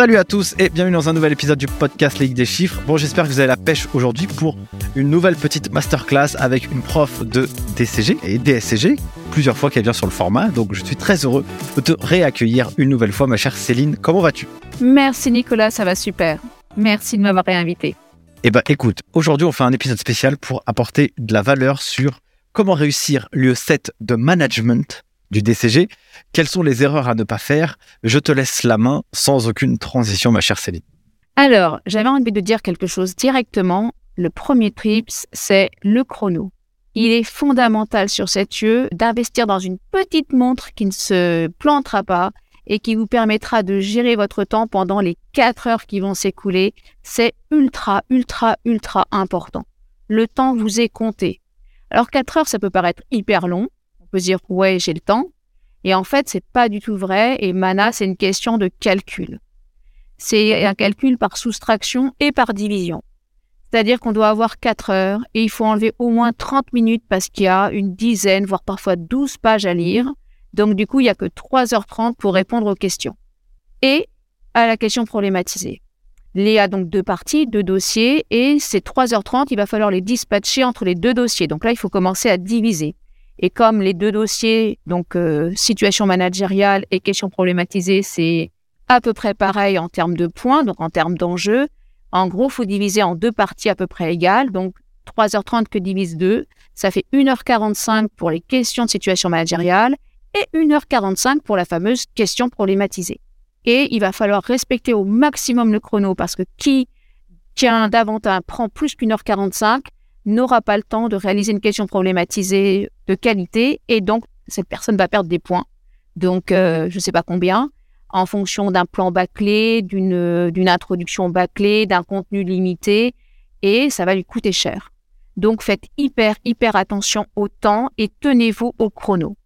Salut à tous et bienvenue dans un nouvel épisode du podcast Ligue des chiffres. Bon, j'espère que vous avez la pêche aujourd'hui pour une nouvelle petite masterclass avec une prof de DCG et DSCG, plusieurs fois qu'elle vient sur le format. Donc, je suis très heureux de te réaccueillir une nouvelle fois, ma chère Céline. Comment vas-tu? Merci Nicolas, ça va super. Merci de m'avoir réinvité. Eh ben, écoute, aujourd'hui, on fait un épisode spécial pour apporter de la valeur sur comment réussir l'UE7 de management du DCG. Quelles sont les erreurs à ne pas faire? Je te laisse la main sans aucune transition, ma chère Céline. Alors, j'avais envie de dire quelque chose directement. Le premier trips, c'est le chrono. Il est fondamental sur cette UE d'investir dans une petite montre qui ne se plantera pas et qui vous permettra de gérer votre temps pendant les 4 heures qui vont s'écouler. C'est ultra, ultra, ultra important. Le temps vous est compté. Alors 4 heures, ça peut paraître hyper long peut dire ouais, j'ai le temps. Et en fait, c'est pas du tout vrai. Et mana, c'est une question de calcul. C'est un calcul par soustraction et par division. C'est-à-dire qu'on doit avoir 4 heures et il faut enlever au moins 30 minutes parce qu'il y a une dizaine, voire parfois 12 pages à lire. Donc du coup, il n'y a que 3h30 pour répondre aux questions. Et à la question problématisée. Il y a donc deux parties, deux dossiers, et c'est 3h30, il va falloir les dispatcher entre les deux dossiers. Donc là, il faut commencer à diviser. Et comme les deux dossiers, donc euh, situation managériale et question problématisée, c'est à peu près pareil en termes de points, donc en termes d'enjeux, en gros, faut diviser en deux parties à peu près égales. Donc 3h30 que divise 2, ça fait 1h45 pour les questions de situation managériale et 1h45 pour la fameuse question problématisée. Et il va falloir respecter au maximum le chrono parce que qui tient davantage prend plus qu'une heure 45 n'aura pas le temps de réaliser une question problématisée de qualité et donc cette personne va perdre des points. Donc, euh, je ne sais pas combien, en fonction d'un plan bâclé, d'une introduction bâclée, d'un contenu limité et ça va lui coûter cher. Donc, faites hyper, hyper attention au temps et tenez-vous au chrono.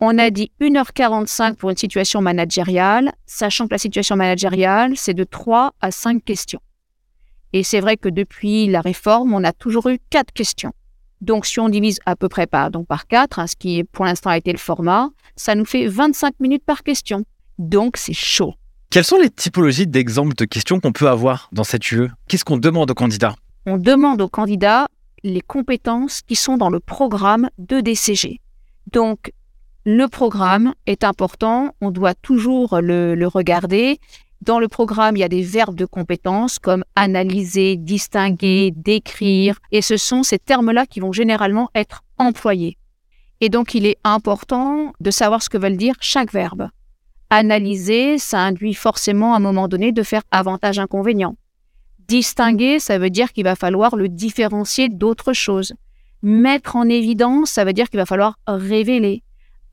On a dit 1h45 pour une situation managériale, sachant que la situation managériale, c'est de 3 à 5 questions. Et c'est vrai que depuis la réforme, on a toujours eu quatre questions. Donc, si on divise à peu près par, donc par quatre, hein, ce qui pour l'instant a été le format, ça nous fait 25 minutes par question. Donc, c'est chaud. Quelles sont les typologies d'exemples de questions qu'on peut avoir dans cette UE Qu'est-ce qu'on demande aux candidats? On demande aux candidats les compétences qui sont dans le programme de DCG. Donc, le programme est important, on doit toujours le, le regarder dans le programme, il y a des verbes de compétences comme analyser, distinguer, décrire, et ce sont ces termes-là qui vont généralement être employés. Et donc, il est important de savoir ce que veulent dire chaque verbe. Analyser, ça induit forcément à un moment donné de faire avantage-inconvénient. Distinguer, ça veut dire qu'il va falloir le différencier d'autres choses. Mettre en évidence, ça veut dire qu'il va falloir révéler.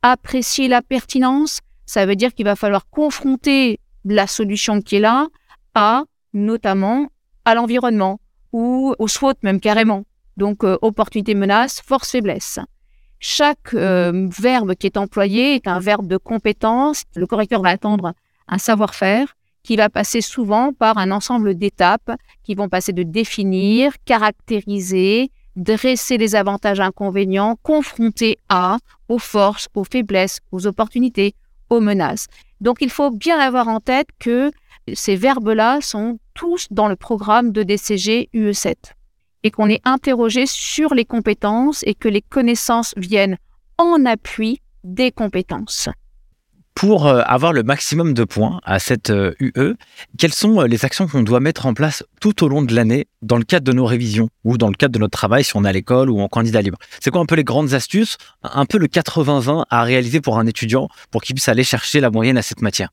Apprécier la pertinence, ça veut dire qu'il va falloir confronter la solution qui est là à notamment à l'environnement ou au SWOT même carrément. Donc euh, opportunité, menace, force, faiblesse. Chaque euh, verbe qui est employé est un verbe de compétence. Le correcteur va attendre un savoir-faire qui va passer souvent par un ensemble d'étapes qui vont passer de définir, caractériser, dresser les avantages inconvénients, confronter à, aux forces, aux faiblesses, aux opportunités, aux menaces. Donc il faut bien avoir en tête que ces verbes-là sont tous dans le programme de DCG UE7 et qu'on est interrogé sur les compétences et que les connaissances viennent en appui des compétences pour euh, avoir le maximum de points à cette UE, euh, quelles sont euh, les actions qu'on doit mettre en place tout au long de l'année dans le cadre de nos révisions ou dans le cadre de notre travail si on est à l'école ou en candidat libre? C'est quoi un peu les grandes astuces, un peu le 80-20 à réaliser pour un étudiant pour qu'il puisse aller chercher la moyenne à cette matière?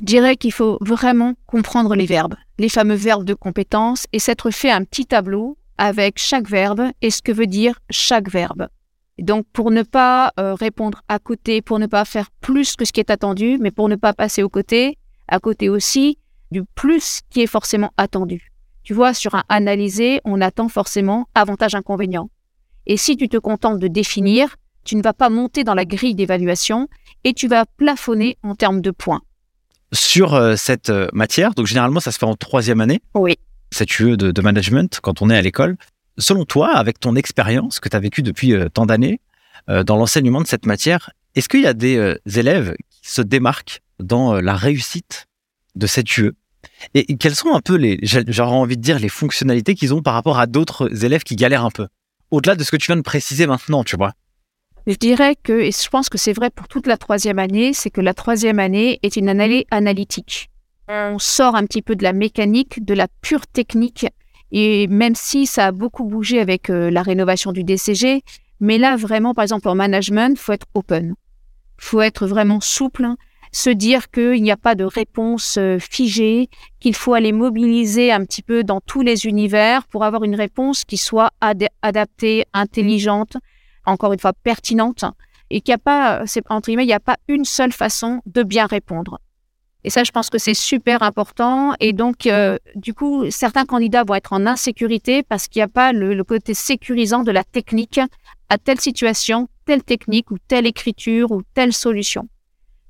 Je dirais qu'il faut vraiment comprendre les verbes, les fameux verbes de compétence et s'être fait un petit tableau avec chaque verbe et ce que veut dire chaque verbe donc, pour ne pas euh, répondre à côté, pour ne pas faire plus que ce qui est attendu, mais pour ne pas passer au côté, à côté aussi du plus qui est forcément attendu. Tu vois, sur un analyser, on attend forcément avantage-inconvénient. Et si tu te contentes de définir, tu ne vas pas monter dans la grille d'évaluation et tu vas plafonner en termes de points. Sur euh, cette euh, matière, donc généralement ça se fait en troisième année. Oui. Cette UE de, de management quand on est à l'école. Selon toi, avec ton expérience que tu as vécue depuis euh, tant d'années euh, dans l'enseignement de cette matière, est-ce qu'il y a des euh, élèves qui se démarquent dans la réussite de cette UE et quelles sont un peu les, j'aurais envie de dire, les fonctionnalités qu'ils ont par rapport à d'autres élèves qui galèrent un peu? Au-delà de ce que tu viens de préciser maintenant, tu vois. Je dirais que, et je pense que c'est vrai pour toute la troisième année, c'est que la troisième année est une année analytique. On sort un petit peu de la mécanique, de la pure technique, et même si ça a beaucoup bougé avec euh, la rénovation du DCG, mais là vraiment, par exemple en management, faut être open, faut être vraiment souple, se dire qu'il n'y a pas de réponse euh, figée, qu'il faut aller mobiliser un petit peu dans tous les univers pour avoir une réponse qui soit adaptée, intelligente, encore une fois pertinente, et qu'il n'y a pas, entre guillemets, il n'y a pas une seule façon de bien répondre. Et ça, je pense que c'est super important. Et donc, euh, du coup, certains candidats vont être en insécurité parce qu'il n'y a pas le, côté sécurisant de la technique à telle situation, telle technique ou telle écriture ou telle solution.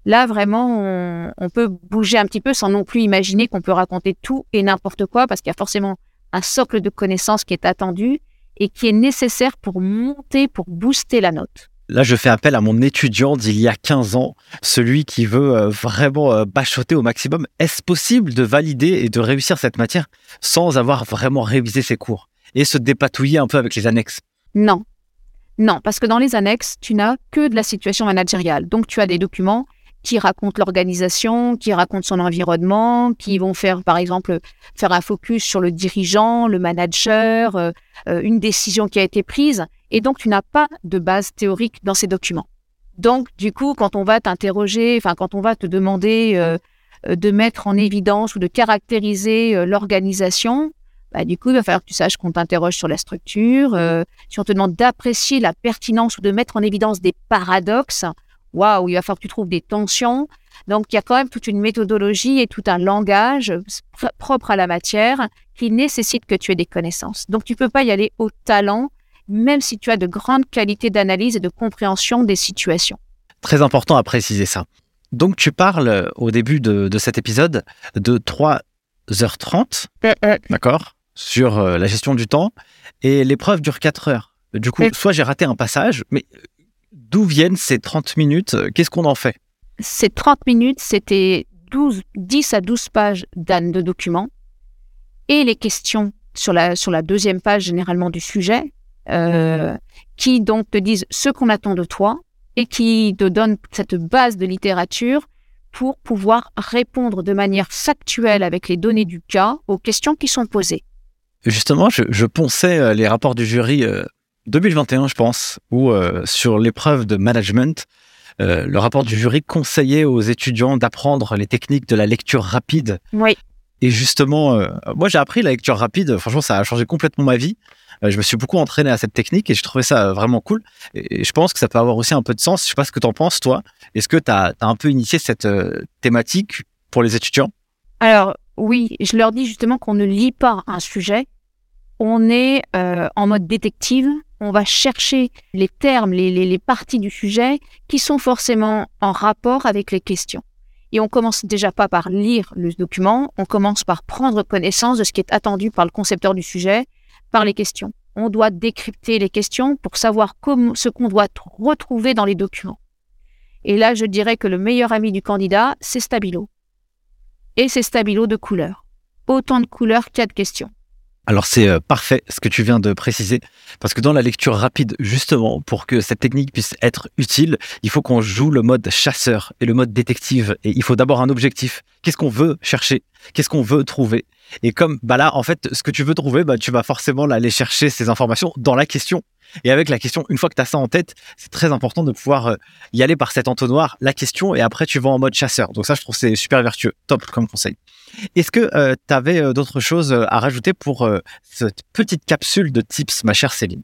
Là, vraiment, on, peut bouger un petit peu sans non plus imaginer qu'on peut raconter tout et n'importe quoi parce qu'il y a forcément un socle de connaissances qui est attendu et qui est nécessaire pour monter, pour booster la note. Là, je fais appel à mon étudiant d'il y a 15 ans, celui qui veut euh, vraiment euh, bachoter au maximum. Est-ce possible de valider et de réussir cette matière sans avoir vraiment révisé ses cours et se dépatouiller un peu avec les annexes? Non. Non, parce que dans les annexes, tu n'as que de la situation managériale. Donc, tu as des documents qui racontent l'organisation, qui racontent son environnement, qui vont faire, par exemple, faire un focus sur le dirigeant, le manager, euh, une décision qui a été prise. Et donc, tu n'as pas de base théorique dans ces documents. Donc, du coup, quand on va t'interroger, enfin, quand on va te demander euh, de mettre en évidence ou de caractériser l'organisation, bah, du coup, il va falloir que tu saches qu'on t'interroge sur la structure. si on te demande d'apprécier la pertinence ou de mettre en évidence des paradoxes, waouh, il va falloir que tu trouves des tensions. Donc, il y a quand même toute une méthodologie et tout un langage propre à la matière qui nécessite que tu aies des connaissances. Donc, tu ne peux pas y aller au talent, même si tu as de grandes qualités d'analyse et de compréhension des situations. Très important à préciser ça. Donc, tu parles au début de, cet épisode de 3h30, euh, euh. d'accord, sur euh, la gestion du temps, et l'épreuve dure 4 heures. Du coup, soit j'ai raté un passage, mais D'où viennent ces 30 minutes Qu'est-ce qu'on en fait? Ces 30 minutes, c'était 12, 10 à 12 pages de documents et les questions sur la, sur la deuxième page généralement du sujet, euh, qui donc te disent ce qu'on attend de toi et qui te donnent cette base de littérature pour pouvoir répondre de manière factuelle avec les données du cas aux questions qui sont posées. Justement, je, je ponçais euh, les rapports du jury euh, 2021, je pense, où euh, sur l'épreuve de management, euh, le rapport du jury conseillait aux étudiants d'apprendre les techniques de la lecture rapide. Oui. Et justement, euh, moi j'ai appris la lecture rapide. Franchement, ça a changé complètement ma vie. je me suis beaucoup entraîné à cette technique et j'ai trouvé ça vraiment cool. Et, je pense que ça peut avoir aussi un peu de sens. Je sais pas ce que tu en penses, toi. Est-ce que tu as, un peu initié cette thématique pour les étudiants? Alors, oui, je leur dis justement qu'on ne lit pas un sujet. On est en mode détective on va chercher les termes, les, parties du sujet qui sont forcément en rapport avec les questions. Et on commence déjà pas par lire le document, on commence par prendre connaissance de ce qui est attendu par le concepteur du sujet, par les questions. On doit décrypter les questions pour savoir ce qu'on doit retrouver dans les documents. Et là, je dirais que le meilleur ami du candidat, c'est Stabilo. Et c'est Stabilo de couleurs. Autant de couleurs qu'il y a de questions. Alors c'est euh, parfait ce que tu viens de préciser, parce que dans la lecture rapide, justement, pour que cette technique puisse être utile, il faut qu'on joue le mode chasseur et le mode détective. Et il faut d'abord un objectif. Qu'est-ce qu'on veut chercher? Qu'est-ce qu'on veut trouver? Et comme bah là, en fait, ce que tu veux trouver, bah, tu vas forcément aller chercher ces informations dans la question. Et avec la question, une fois que tu as ça en tête, c'est très important de pouvoir euh, y aller par cet entonnoir, la question, et après tu vas en mode chasseur. Donc ça, je trouve c'est super vertueux. Top comme conseil. Est-ce que euh, tu avais euh, d'autres choses à rajouter pour cette petite capsule de tips, ma chère Céline?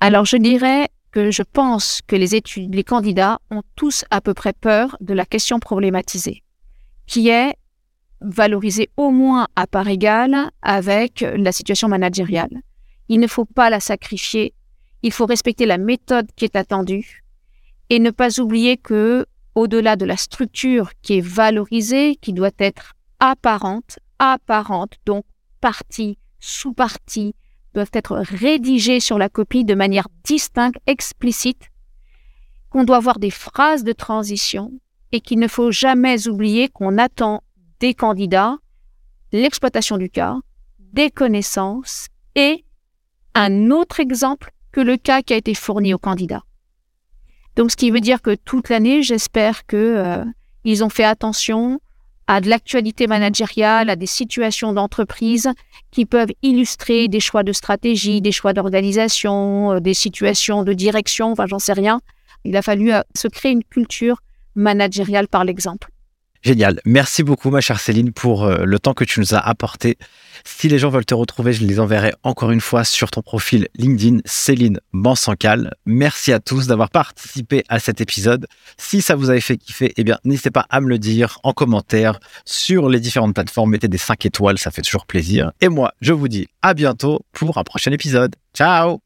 Alors je dirais que je pense que les études, les candidats ont tous à peu près peur de la question problématisée, qui est valorisée au moins à part égale avec la situation managériale. Il ne faut pas la sacrifier il faut respecter la méthode qui est attendue et ne pas oublier que, au-delà de la structure qui est valorisée, qui doit être apparente, apparente, donc partie, sous-partie, doivent être rédigées sur la copie de manière distincte, explicite, qu'on doit avoir des phrases de transition et qu'il ne faut jamais oublier qu'on attend des candidats, l'exploitation du cas, des connaissances et un autre exemple que le cas qui a été fourni au candidat. Donc, ce qui veut dire que toute l'année, j'espère que euh, ils ont fait attention à de l'actualité managériale, à des situations d'entreprise qui peuvent illustrer des choix de stratégie, des choix d'organisation, euh, des situations de direction, enfin, j'en sais rien. Il a fallu euh, se créer une culture managériale par l'exemple. Génial. Merci beaucoup, ma chère Céline, pour euh, le temps que tu nous as apporté. Si les gens veulent te retrouver, je les enverrai encore une fois sur ton profil LinkedIn, Céline Bansancal. Merci à tous d'avoir participé à cet épisode. Si ça vous avait fait kiffer, eh bien, n'hésitez pas à me le dire en commentaire sur les différentes plateformes. Mettez des 5 étoiles, ça fait toujours plaisir. Et moi, je vous dis à bientôt pour un prochain épisode. Ciao